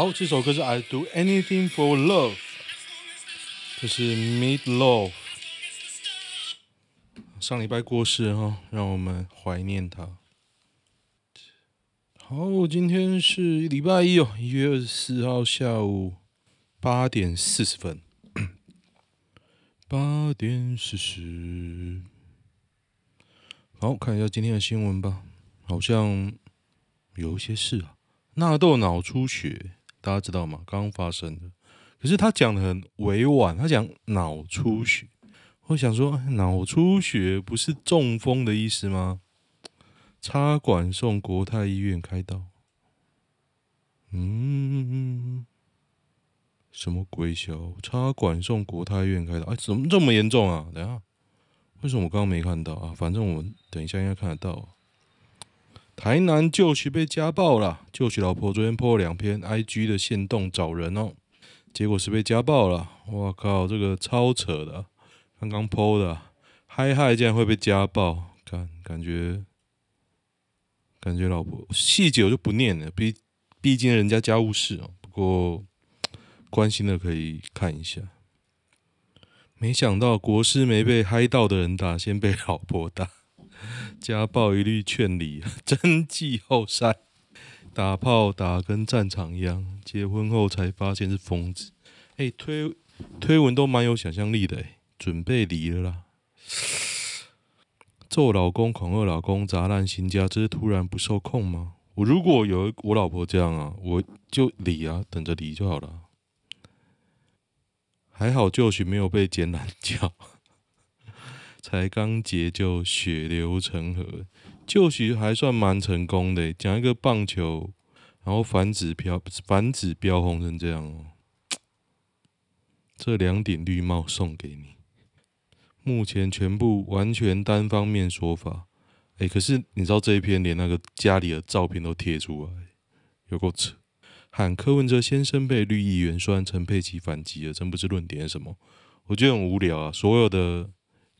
好，这首歌是《I Do Anything for Love》，这是 Meat Loaf。上礼拜过世哈，让我们怀念他。好，今天是礼拜一哦，一月二十四号下午八点四十分。八点四十。好，看一下今天的新闻吧。好像有一些事啊，纳豆脑出血。大家知道吗？刚发生的，可是他讲的很委婉，他讲脑出血。我想说，脑出血不是中风的意思吗？插管送国泰医院开刀。嗯，什么鬼小？插管送国泰医院开刀？哎，怎么这么严重啊？等下，为什么我刚刚没看到啊？反正我们等一下应该看得到。台南就许被家暴了，就许老婆昨天 po 了两篇 IG 的线动找人哦，结果是被家暴了。我靠，这个超扯的，刚刚 po 的，嗨嗨竟然会被家暴，感感觉感觉老婆细节我就不念了，毕毕竟人家家务事哦。不过关心的可以看一下。没想到国师没被嗨到的人打，先被老婆打。家暴一律劝离，真季后赛打炮打跟战场一样，结婚后才发现是疯子。哎、推推文都蛮有想象力的，哎，准备离了啦。揍老公、恐吓老公、砸烂新家，这是突然不受控吗？我如果有我老婆这样啊，我就离啊，等着离就好了。还好就许没有被剪懒觉。才刚结就血流成河，就许还算蛮成功的。讲一个棒球，然后反指标反指标红成这样哦。这两顶绿帽送给你。目前全部完全单方面说法。哎，可是你知道这一篇连那个家里的照片都贴出来，有够扯。喊柯文哲先生被绿议员说陈佩琪反击了，真不知论点什么。我觉得很无聊啊，所有的。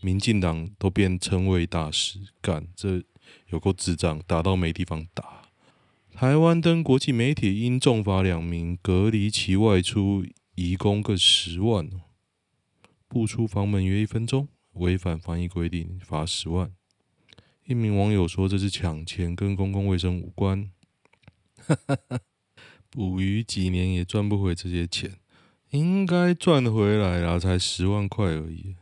民进党都变称谓大使，干这有够智障，打到没地方打。台湾登国际媒体因重罚两名隔离期外出移工各十万，不出房门约一分钟，违反防疫规定罚十万。一名网友说这是抢钱，跟公共卫生无关。哈哈，捕鱼几年也赚不回这些钱，应该赚回来了，才十万块而已。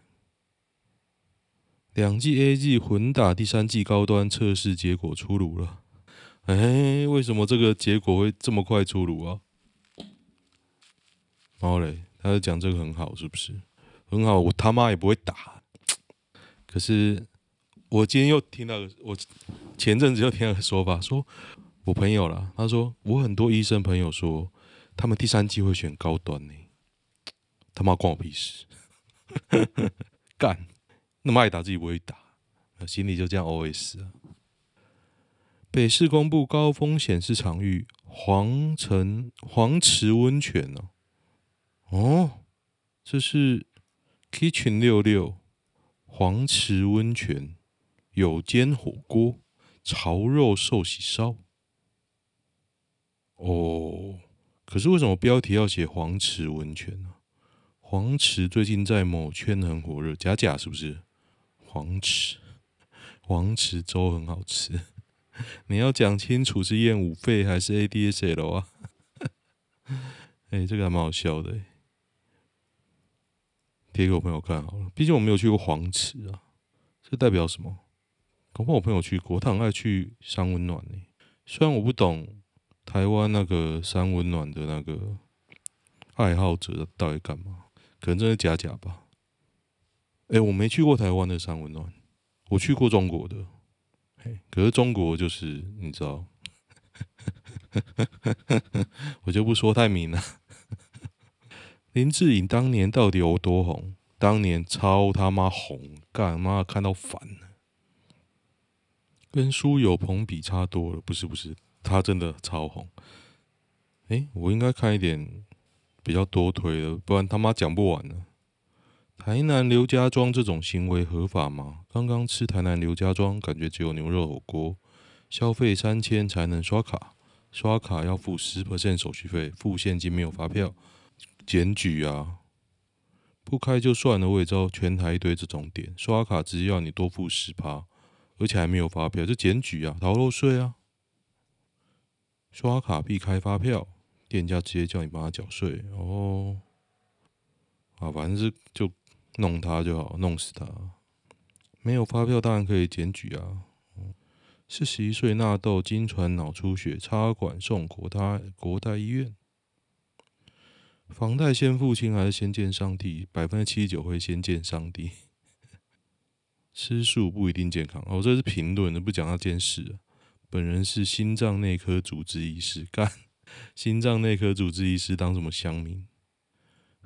两剂 AZ 混打，第三剂高端测试结果出炉了。哎，为什么这个结果会这么快出炉啊？然后嘞，他就讲这个很好，是不是？很好，我他妈也不会打。可是我今天又听到，我前阵子又听到个说法，说我朋友啦，他说我很多医生朋友说，他们第三季会选高端呢。他妈关我屁事！干！那么爱打自己不会打，心里就这样 OS 啊。北市公布高风险是场域黄城黄池温泉哦，哦，这是 Kitchen 六六黄池温泉有煎火锅潮肉寿喜烧。哦，可是为什么标题要写黄池温泉呢？黄池最近在某圈很火热，假假是不是？黄池，黄池粥很好吃。你要讲清楚是燕舞费还是 ADSL 啊？哎、这个还蛮好笑的。贴给我朋友看好了，毕竟我没有去过黄池啊。这代表什么？恐怕我朋友去过，他很爱去三温暖呢。虽然我不懂台湾那个三温暖的那个爱好者到底干嘛，可能真的假假吧。哎、我没去过台湾的三温暖，我去过中国的。嘿，可是中国就是你知道，我就不说太明了。林志颖当年到底有多红？当年超他妈红，干妈看到烦，跟苏有朋比差多了。不是不是，他真的超红。哎、我应该看一点比较多推的，不然他妈讲不完了。台南刘家庄这种行为合法吗？刚刚吃台南刘家庄，感觉只有牛肉火锅，消费三千才能刷卡，刷卡要付十 percent 手续费，付现金没有发票，检举啊！不开就算了，我也知道全台一堆这种点，刷卡只要你多付十趴，而且还没有发票，就检举啊，逃漏税啊！刷卡必开发票，店家直接叫你帮他缴税哦。啊，反正是就弄他就好，弄死他。没有发票当然可以检举啊。四十一岁纳豆经传脑出血，插管送国泰国泰医院。房贷先付清还是先见上帝？百分之七十九会先见上帝。吃素不一定健康哦，这是评论的，不讲那件事。本人是心脏内科主治医师，干心脏内科主治医师当什么乡民？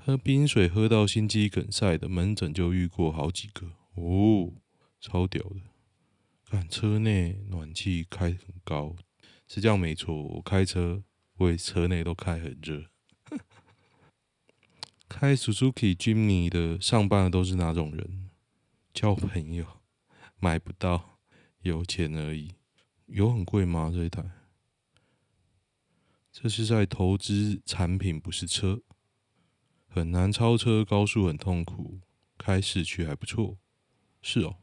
喝冰水喝到心肌梗塞的门诊就遇过好几个哦，超屌的。看车内暖气开很高，是这样没错。我开车，我也车内都开很热。开 Suzuki Jimny 的上班的都是哪种人？交朋友，买不到，有钱而已。有很贵吗？这一台？这是在投资产品，不是车。很难超车，高速很痛苦，开市区还不错。是哦，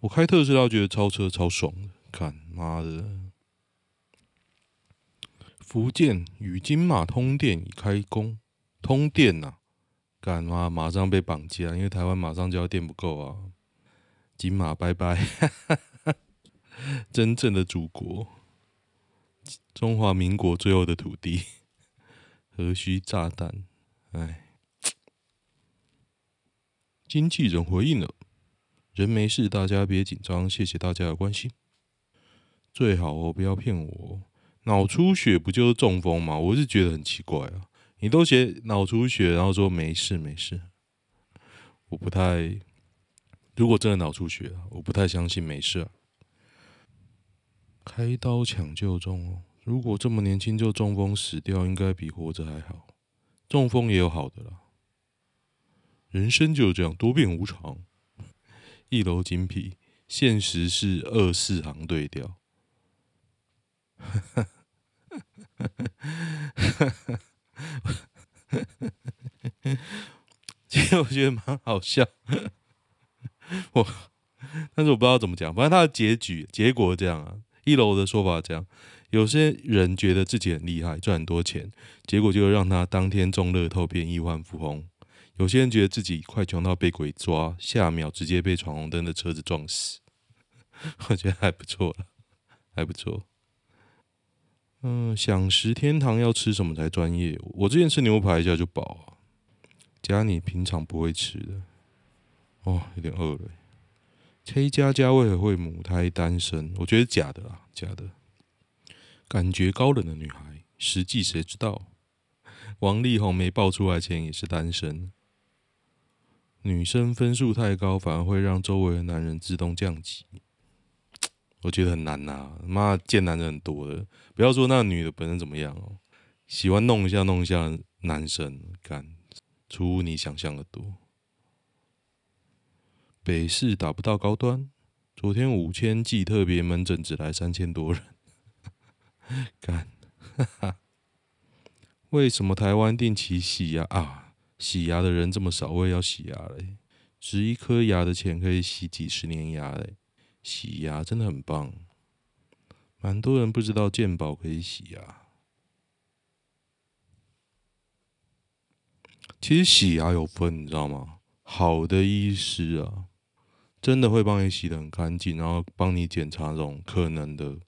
我开特斯拉觉得超车超爽的。看妈的，福建与金马通电已开工。通电呐、啊，干嘛马上被绑架？因为台湾马上就要电不够啊！金马拜拜，真正的祖国，中华民国最后的土地，何须炸弹？哎，经纪人回应了，人没事，大家别紧张，谢谢大家的关心。最好哦，不要骗我，脑出血不就是中风吗？我是觉得很奇怪啊。你都写脑出血，然后说没事没事，我不太，如果真的脑出血，我不太相信没事啊。开刀抢救中哦，如果这么年轻就中风死掉，应该比活着还好。中风也有好的啦，人生就是这样多变无常。一楼精辟，现实是二四行对调。其实我觉得蛮好笑，我但是我不知道怎么讲，反正他的结局结果这样啊。一楼的说法这样，有些人觉得自己很厉害，赚很多钱，结果就让他当天中乐透变亿万富翁；有些人觉得自己快穷到被鬼抓，下秒直接被闯红灯的车子撞死。我觉得还不错了，还不错。嗯，想食天堂要吃什么才专业？我之前吃牛排一下就饱啊，加你平常不会吃的。哦，有点饿了。K 佳佳为何会母胎单身？我觉得假的啊，假的。感觉高冷的女孩，实际谁知道？王力宏没爆出来前也是单身。女生分数太高，反而会让周围的男人自动降级。我觉得很难呐、啊，妈贱男人很多的，不要说那女的本身怎么样哦，喜欢弄一下弄一下男生，干出乎你想象的多。北市打不到高端，昨天五千剂特别门诊只来三千多人，干，哈哈，为什么台湾定期洗牙啊？洗牙的人这么少，我也要洗牙嘞，植一颗牙的钱可以洗几十年牙嘞。洗牙真的很棒，蛮多人不知道健保可以洗牙。其实洗牙有分，你知道吗？好的医师啊，真的会帮你洗得很干净，然后帮你检查这种可能的，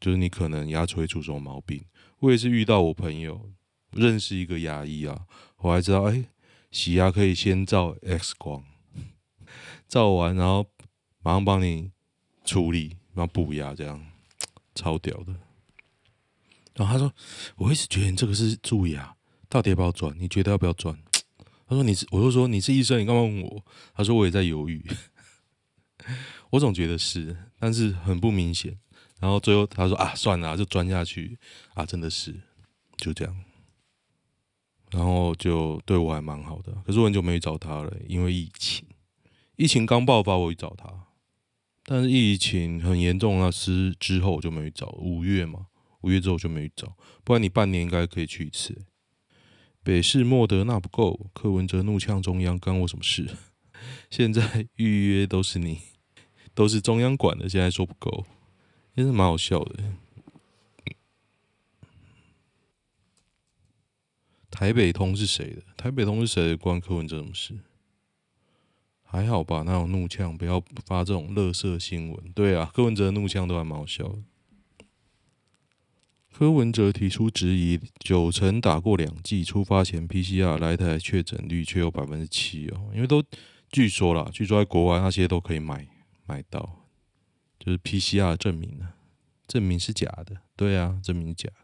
就是你可能牙齿会出什么毛病。我也是遇到我朋友认识一个牙医啊，我还知道，哎，洗牙可以先照 X 光，照完然后。马上帮你处理，然后补牙，这样超屌的。然后他说：“我一直觉得你这个是蛀牙，到底要不要转？你觉得要不要转？”他说：“你是，我就说你是医生，你干嘛问我？”他说：“我也在犹豫。”我总觉得是，但是很不明显。然后最后他说：“啊，算了，就钻下去啊，真的是就这样。”然后就对我还蛮好的，可是我很久没找他了，因为疫情，疫情刚爆发，我去找他。但是疫情很严重，那是之后我就没找。五月嘛，五月之后就没找，不然你半年应该可以去一次。北市莫德纳不够，柯文哲怒呛中央，干我什么事？现在预约都是你，都是中央管的，现在说不够，真是蛮好笑的。台北通是谁的？台北通是谁的？关柯文哲什么事？还好吧，那种怒呛？不要发这种垃圾新闻。对啊，柯文哲的怒呛都还蛮好笑的。柯文哲提出质疑：九成打过两剂，出发前 PCR 来台确诊率却有百分之七哦。因为都据说啦，据说在国外那些都可以买买到，就是 PCR 证明啊，证明是假的。对啊，证明是假的。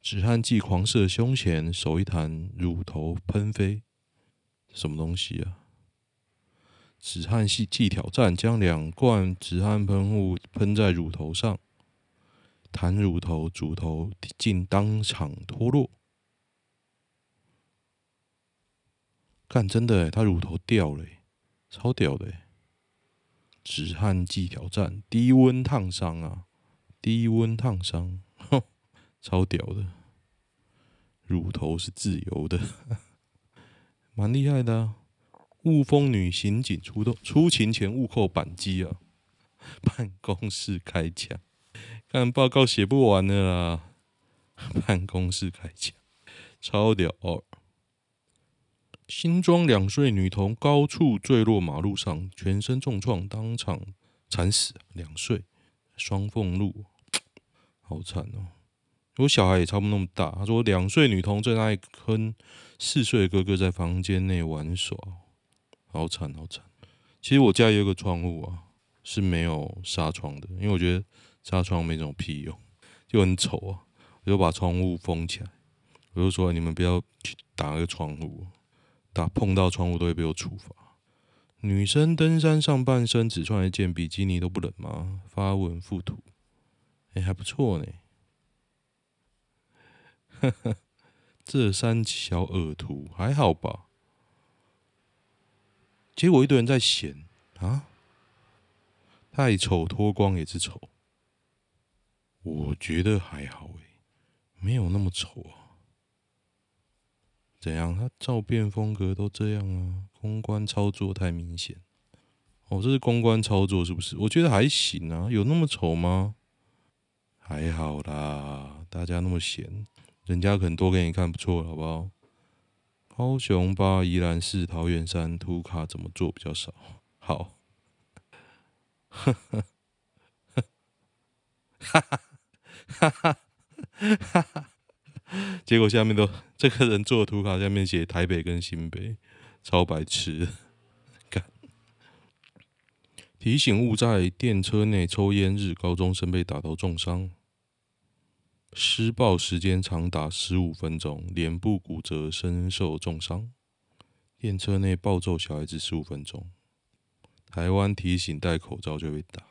止汗剂狂射胸前，手一弹，乳头喷飞，什么东西啊？止汗剂挑战，将两罐止汗喷雾喷在乳头上，弹乳头，乳头竟当场脱落。干，真的，他乳头掉了，超屌的！止汗剂挑战，低温烫伤啊，低温烫伤。超屌的，乳头是自由的，蛮厉害的啊！雾峰女刑警出动，出勤前误扣扳机啊！办公室开枪，看报告写不完了啦！办公室开枪，超屌哦！新庄两岁女童高处坠落马路上，全身重创，当场惨死。两岁，双凤路，好惨哦！我小孩也差不多那么大。他说，两岁女童在那里跟四岁哥哥在房间内玩耍，好惨好惨。其实我家也有个窗户啊，是没有纱窗的，因为我觉得纱窗没什么屁用，就很丑啊。我就把窗户封起来。我就说，你们不要去打那个窗户，打碰到窗户都会被我处罚。女生登山上半身只穿一件比基尼都不冷吗？发文附图，哎，还不错呢。呵呵，这三小耳图还好吧？结果一堆人在嫌啊，太丑脱光也是丑。我觉得还好诶，没有那么丑啊。怎样？他照片风格都这样啊？公关操作太明显。哦，这是公关操作是不是？我觉得还行啊，有那么丑吗？还好啦，大家那么闲。人家可能多给你看不错，好不好？高雄八宜兰市桃园山图卡怎么做比较少？好，哈哈哈哈哈哈！结果下面都这个人做的图卡下面写台北跟新北，超白痴！看，提醒勿在电车内抽烟日，高中生被打到重伤。施暴时间长达十五分钟，脸部骨折，身受重伤。电车内暴揍小孩子十五分钟。台湾提醒戴口罩就被打，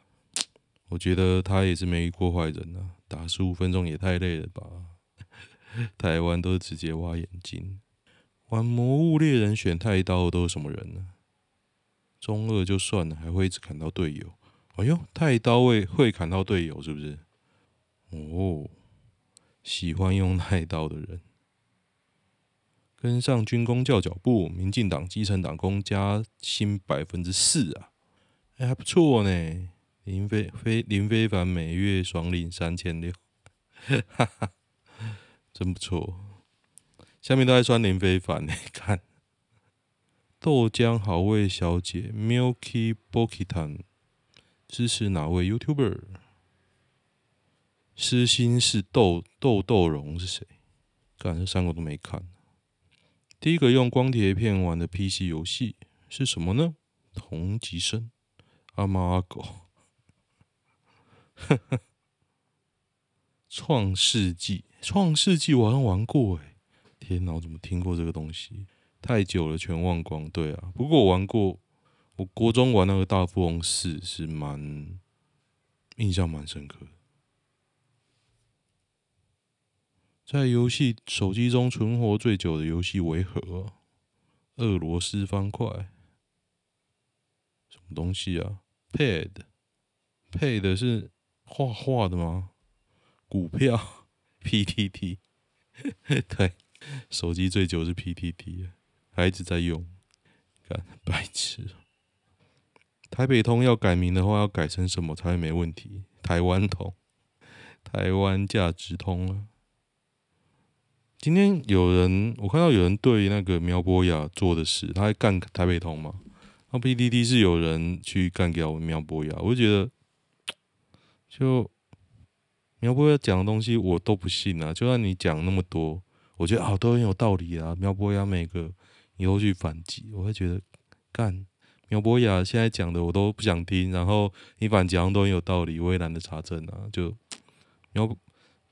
我觉得他也是没遇过坏人啊，打十五分钟也太累了吧？台湾都是直接挖眼睛。玩魔物猎人选太刀都是什么人呢？中二就算了，还会一直砍到队友。哎呦，太刀会会砍到队友是不是？哦。喜欢用太刀的人，跟上军工教脚步，民进党基层党工加薪百分之四啊，哎、还不错呢。林非非林非凡每月爽领三千六，哈哈，真不错。下面都在酸林非凡呢，看豆浆好味小姐 Milky Bokitan 支持哪位 YouTuber？私心是豆豆豆蓉是谁？干，这三个都没看。第一个用光碟片玩的 PC 游戏是什么呢？同级生，阿猫阿狗。创世纪，创世纪我好像玩过哎，天哪，我怎么听过这个东西？太久了，全忘光。对啊，不过我玩过，我国中玩那个大富翁四是蛮印象蛮深刻的。在游戏手机中存活最久的游戏为何？俄罗斯方块？什么东西啊？Pad？Pad 是画画的吗？股票？PTT，对，手机最久是 PTT，还一直在用，干白痴。台北通要改名的话，要改成什么才会没问题？台湾通，台湾价值通啊。今天有人，我看到有人对那个苗博雅做的事，他还干台北通嘛？那 PTT 是有人去干掉苗博雅，我就觉得，就苗博雅讲的东西我都不信啊。就算你讲那么多，我觉得啊都很有道理啊。苗博雅每个你都去反击，我会觉得干。苗博雅现在讲的我都不想听，然后你反讲都很有道理，我也懒得查证啊。就苗，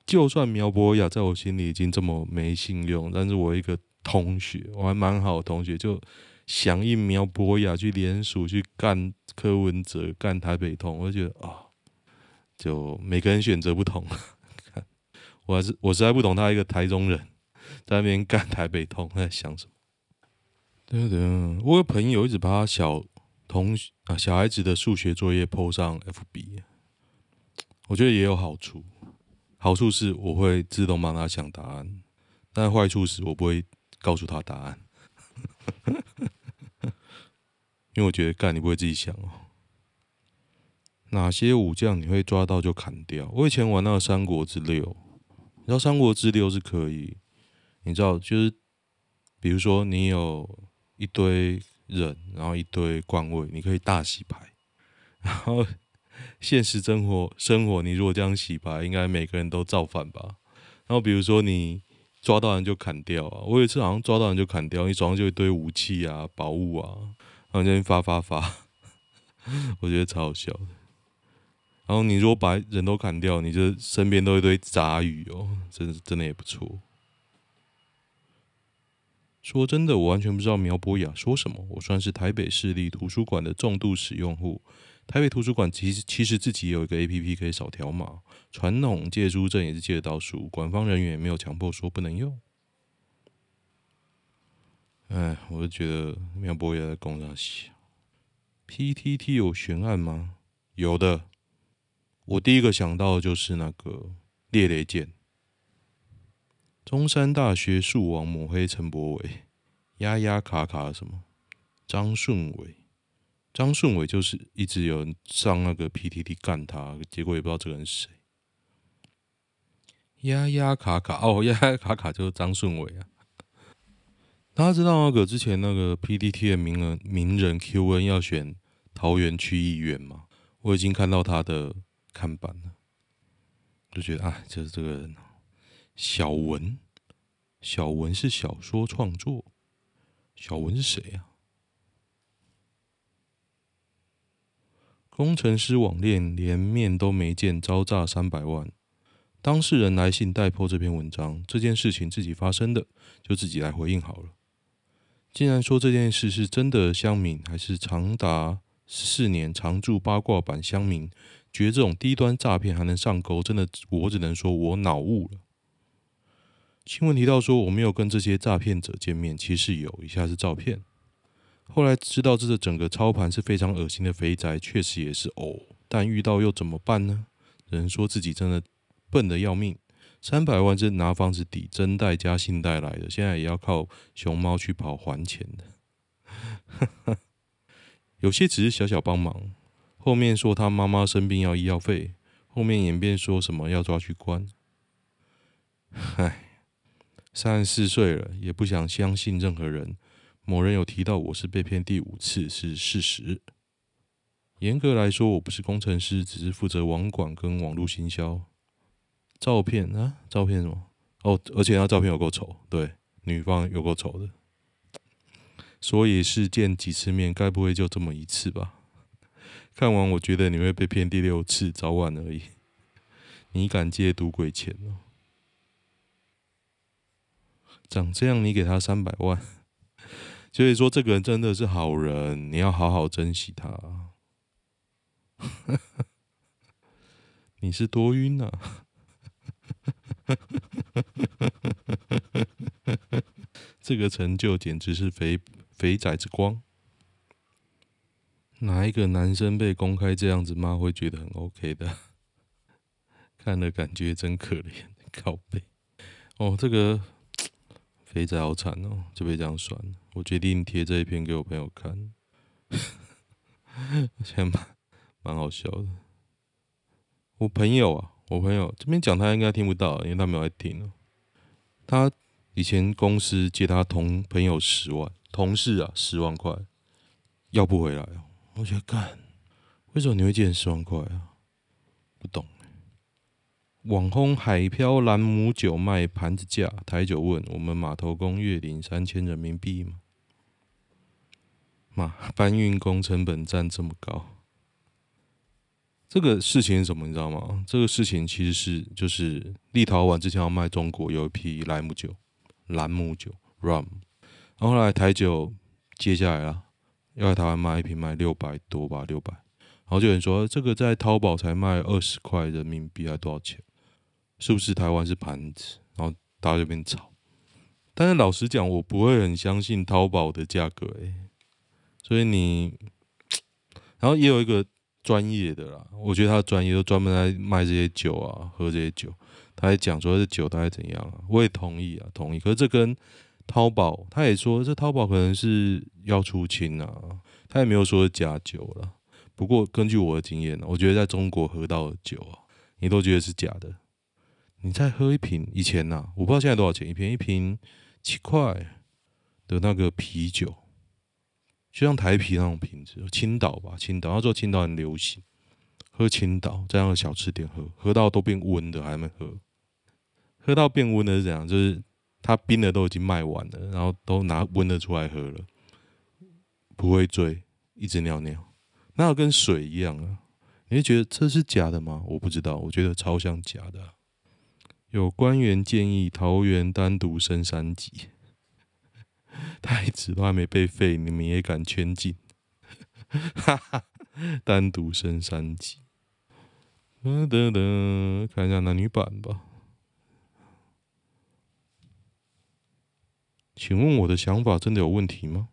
就算苗博雅在我心里已经这么没信用，但是我一个同学，我还蛮好的同学，就响应苗博雅去联署去干柯文哲干台北通，我就觉得啊、就每个人选择不同，我还是我实在不懂他一个台中人在那边干台北通在想什么。对对，我有朋友一直把他小同啊小孩子的数学作业 po 上 FB，我觉得也有好处。好处是我会自动帮他想答案，但坏处是我不会告诉他答案，因为我觉得干你不会自己想哦。哪些武将你会抓到就砍掉？我以前玩那个《三国志六》，你知道《三国志六》是可以，你知道就是，比如说你有。一堆人，然后一堆官位，你可以大洗牌。然后现实生活生活，你如果这样洗牌，应该每个人都造反吧？然后比如说你抓到人就砍掉啊，我有一次好像抓到人就砍掉，你手上就一堆武器啊、宝物啊，然后就发发发，我觉得超好笑的。然后你如果把人都砍掉，你就身边都一堆杂鱼哦，真的真的也不错。说真的，我完全不知道苗博雅说什么。我算是台北市立图书馆的重度使用户。台北图书馆其实其实自己也有一个 APP 可以扫条码，传统借书证也是借得到书，官方人员也没有强迫说不能用。哎，我就觉得苗博雅在供啥小？PTT 有悬案吗？有的。我第一个想到的就是那个猎雷剑。中山大学树王抹黑陈柏伟，压压卡卡什么？张顺伟，张顺伟就是一直有人上那个 PTT 干他，结果也不知道这个人是谁。压压卡卡哦，压压卡卡就是张顺伟啊。大家知道那个之前那个 PTT 的名人名人 QN 要选桃园区议员吗？我已经看到他的看板了，就觉得啊，就是这个人。小文，小文是小说创作。小文是谁呀？工程师网恋连面都没见，招诈三百万。当事人来信代破这篇文章，这件事情自己发生的，就自己来回应好了。竟然说这件事是真的，乡民还是长达四年常驻八卦版乡民，觉得这种低端诈骗还能上钩，真的，我只能说我脑雾了。新闻提到说，我没有跟这些诈骗者见面，其实有，以下是照片。后来知道这个整个操盘是非常恶心的肥宅，确实也是哦。但遇到又怎么办呢？人说自己真的笨得要命，三百万是拿房子抵真贷加信贷来的，现在也要靠熊猫去跑还钱的。有些只是小小帮忙，后面说他妈妈生病要医药费，后面演变说什么要抓去关。唉。三十四岁了，也不想相信任何人。某人有提到我是被骗第五次，是事实。严格来说，我不是工程师，只是负责网管跟网络行销。照片啊，照片什么？哦，而且那照片有够丑，对，女方有够丑的。所以是见几次面，该不会就这么一次吧？看完，我觉得你会被骗第六次，早晚而已。你敢借赌鬼钱吗？长这样，你给他三百万，所以说这个人真的是好人，你要好好珍惜他。你是多晕、啊？这个成就简直是肥肥仔之光。哪一个男生被公开这样子骂会觉得很 OK 的？看了感觉真可怜，靠背。哦，这个肥仔好惨哦，就被这样酸。我决定贴这一篇给我朋友看，现在蛮蛮好笑的。我朋友啊，我朋友这边讲他应该听不到，因为他没有在听哦。他以前公司借他同朋友十万，同事啊十万块，要不回来哦。我觉得干，为什么你会借十万块啊？不懂。网红海漂兰姆酒卖盘子价，台酒问我们码头工月领三千人民币吗？妈，搬运工成本占这么高，这个事情是什么？你知道吗？这个事情其实是就是立陶宛之前要卖中国有一批兰姆酒，兰姆酒 （rum），然后来台酒接下来了，要在台湾卖一瓶卖六百多吧，六百，然后就有人说这个在淘宝才卖二十块人民币，还多少钱？是不是台湾是盘子？然后大家就变吵。但是老实讲，我不会很相信淘宝的价格诶、所以你，然后也有一个专业的啦，我觉得他专业都专门来卖这些酒啊，喝这些酒。他还讲说这酒大概怎样啊？我也同意啊，同意。可是这跟淘宝，他也说这淘宝可能是要出清啊，他也没有说假酒了。不过根据我的经验，我觉得在中国喝到的酒啊，你都觉得是假的。你再喝一瓶，以前呐、我不知道现在多少钱一瓶，一瓶七块的那个啤酒，就像台啤那种瓶子，青岛吧，青岛，那时候青岛很流行，喝青岛这样的小吃店喝，喝到都变温的还没喝，喝到变温的是怎样？就是它冰的都已经卖完了，然后都拿温的出来喝了，不会醉，一直尿尿，那跟水一样啊？你会觉得这是假的吗？我不知道，我觉得超像假的、有官员建议桃园单独升三级，太子都还没被废，你们也敢圈禁？哈哈，单独升三级。噔噔噔，看一下男女版吧。请问我的想法真的有问题吗？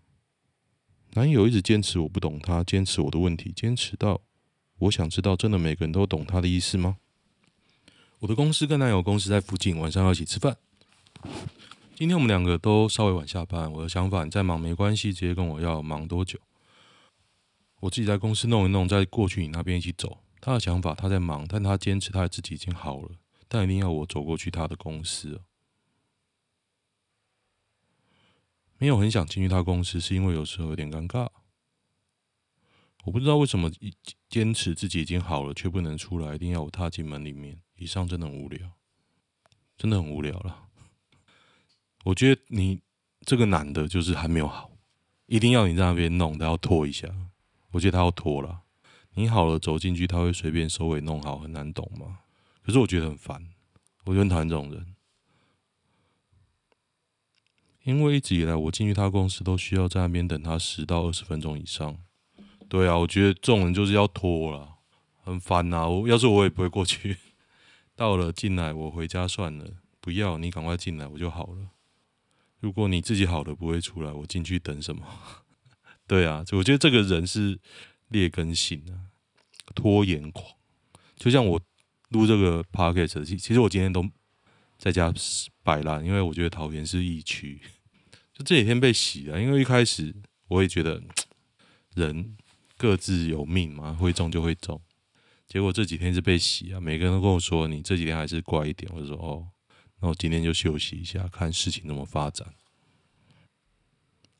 男友一直坚持我不懂他，坚持我的问题，坚持到我想知道，真的每个人都懂他的意思吗？我的公司跟男友公司在附近，晚上要一起吃饭。今天我们两个都稍微晚下班。我的想法，你再忙没关系，直接跟我要忙多久。我自己在公司弄一弄，再过去你那边一起走。他的想法，他在忙，但他坚持他自己已经好了，但一定要我走过去他的公司。没有很想进去他公司，是因为有时候有点尴尬。我不知道为什么坚持自己已经好了，却不能出来，一定要我踏进门里面。以上真的很无聊，真的很无聊了。我觉得你这个男的，就是还没有好，一定要你在那边弄，他要拖一下。我觉得他要拖了，你好了走进去，他会随便收尾弄好，很难懂吗？可是我觉得很烦，我就很讨厌这种人，因为一直以来我进去他公司都需要在那边等他十到二十分钟以上。对啊，我觉得这种人就是要拖了，很烦呐。我要是我也不会过去。到了进来，我回家算了。不要你赶快进来，我就好了。如果你自己好了不会出来，我进去等什么？对啊，我觉得这个人是劣根性啊，拖延狂。就像我录这个 podcast，其实我今天都在家摆烂，因为我觉得桃园是疫区。这几天被洗了，因为一开始我也觉得人各自有命嘛，会中就会中。结果这几天是被洗啊，每个人都跟我说，你这几天还是乖一点。我就说哦，那我今天就休息一下，看事情怎么发展。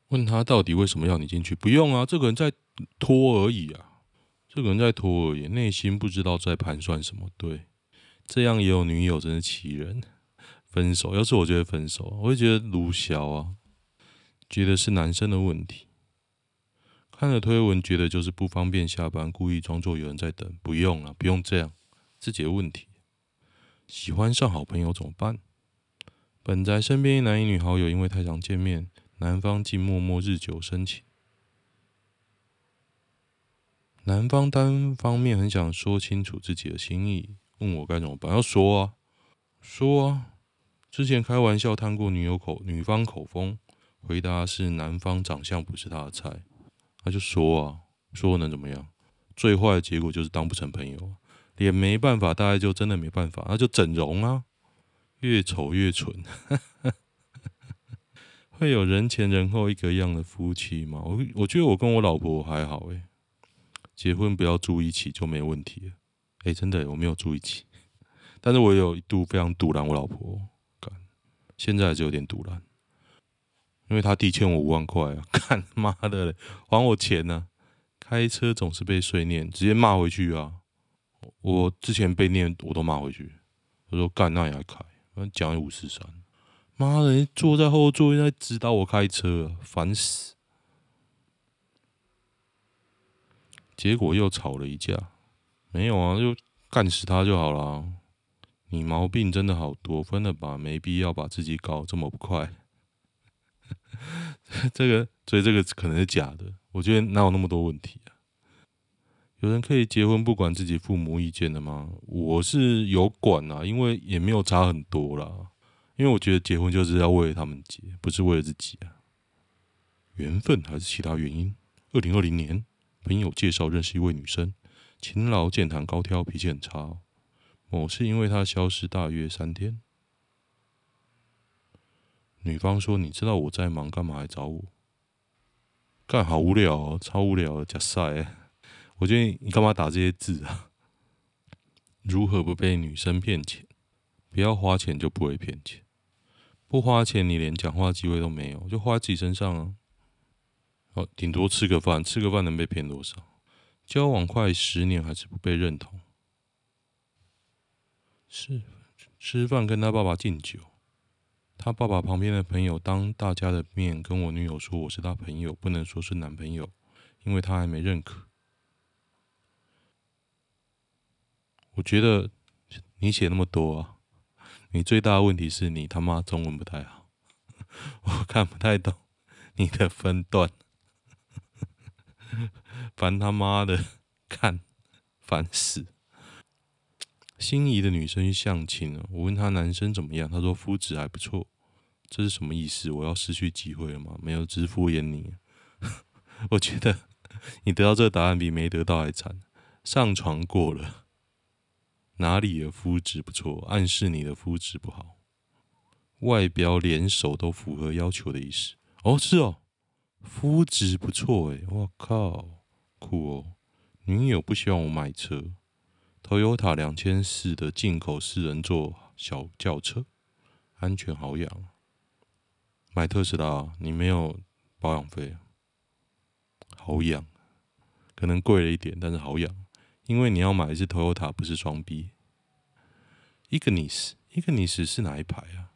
问他到底为什么要你进去？不用啊，这个人在拖而已啊，这个人在拖而已，内心不知道在盘算什么。对，这样也有女友，真是奇人。分手，要是我觉得分手，我会觉得卢小啊，觉得是男生的问题。看了推文，觉得就是不方便下班，故意装作有人在等。不用了，不用这样，自己的问题。喜欢上好朋友怎么办？本宅身边一男一女好友，因为太常见面，男方竟默默日久生情。男方单方面很想说清楚自己的心意，问我该怎么办？要说啊，说啊。之前开玩笑探过女友口，女方口风，回答是男方长相不是他的菜。他就说啊，说能怎么样？最坏的结果就是当不成朋友，也没办法，大概就真的没办法，那就整容啊。越丑越蠢。会有人前人后一个样的夫妻吗？我我觉得我跟我老婆还好诶，结婚不要住一起就没问题了。诶，真的我没有住一起，但是我有一度非常赌烂我老婆，干，现在还是有点赌烂，因为他弟欠我五万块啊，干妈的，还我钱呢、开车总是被碎念，直接骂回去啊！我之前被念我都骂回去，我说干那也还开，讲五十三。妈的，坐在后座在指导我开车，烦死！结果又吵了一架，没有啊，就干死他就好了。你毛病真的好多，分了吧，没必要把自己搞这么不快。这个，所以这个可能是假的。我觉得哪有那么多问题啊？有人可以结婚不管自己父母意见的吗？我是有管啊，因为也没有差很多啦。因为我觉得结婚就是要为了他们结，不是为了自己啊。缘分还是其他原因？二零二零年，朋友介绍认识一位女生，勤劳、健谈、高挑，脾气很差哦。某次因为她消失大约三天，女方说：“你知道我在忙，干嘛来找我？”干好无聊哦，超无聊的，假赛。我觉得你干嘛打这些字啊？如何不被女生骗钱？不要花钱就不会骗钱。不花钱，你连讲话机会都没有，就花在自己身上啊！哦，顶多吃个饭，吃个饭能被骗多少？交往快十年还是不被认同？是吃饭跟他爸爸敬酒，他爸爸旁边的朋友当大家的面跟我女友说我是他朋友，不能说是男朋友，因为他还没认可。我觉得你写那么多啊！你最大的问题是你他妈中文不太好，我看不太懂你的分段，烦他妈的，看烦死！心仪的女生去相亲了，我问他男生怎么样，他说肤质还不错，这是什么意思？我要失去机会了吗？没有，只敷衍你。我觉得你得到这个答案比没得到还惨，上床过了。哪里的肤质不错？暗示你的肤质不好。外表、脸、手都符合要求的意思。哦，是哦，肤质不错诶，我靠，酷哦！女友不希望我买车，Toyota 两千四的进口四人座小轿车，安全好养。买特斯拉，你没有保养费，好养，可能贵了一点，但是好养。因为你要买的是 Toyota，不是双 B。Ignis，Ignis 是哪一排啊？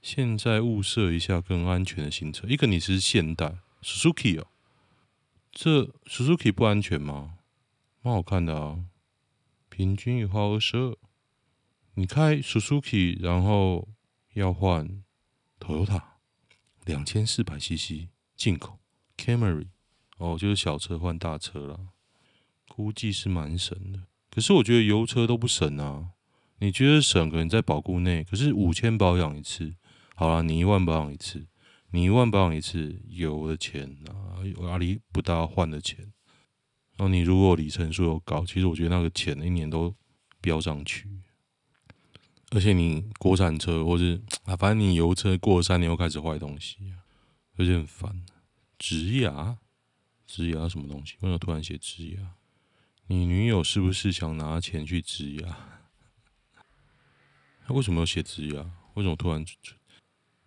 现在物色一下更安全的新车。Ignis 是现代，Suzuki 哦。这 Suzuki 不安全吗？蛮好看的啊。平均油耗二十二。你开 Suzuki，然后要换 Toyota，两千四百 CC 进口 Camry，哦，就是小车换大车了。估计是蛮省的，可是我觉得油车都不省啊。你觉得省，可能在保固内，可是五千保养一次，好了，你一万保养一次，你一万保养一次，油的钱啊，压力不大换的钱。然后你如果里程数又高，其实我觉得那个钱一年都飙上去。而且你国产车或是啊，反正你油车过了三年又开始坏东西，而且很烦。植牙，植牙什么东西？为什么突然写植牙？你女友是不是想拿钱去植牙？他为什么要写植牙？为什么突然？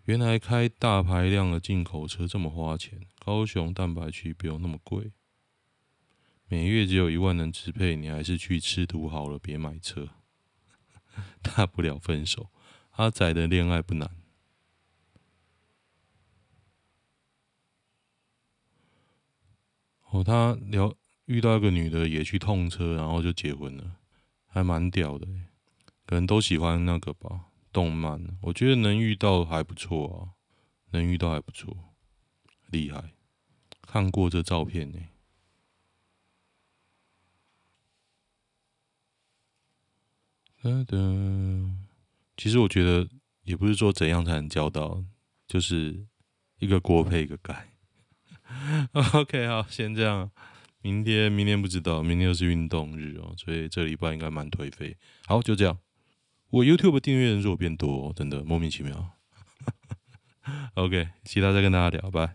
原来开大排量的进口车这么花钱。高雄蛋白区不用那么贵，每月只有一万能支配，你还是去吃土好了，别买车。大不了分手。阿仔的恋爱不难。哦，他聊。遇到一个女的也去痛车，然后就结婚了，还蛮屌的。可能都喜欢那个吧，动漫。我觉得能遇到还不错啊，能遇到还不错，厉害。看过这照片呢。噔噔，其实我觉得也不是说怎样才能交到，就是一个锅配一个盖。OK，好，先这样。明天，明天不知道，明天又是运动日哦，所以这礼拜应该蛮颓废。好，就这样。我 YouTube 订阅人数变多，真的莫名其妙。OK，其他再跟大家聊，拜。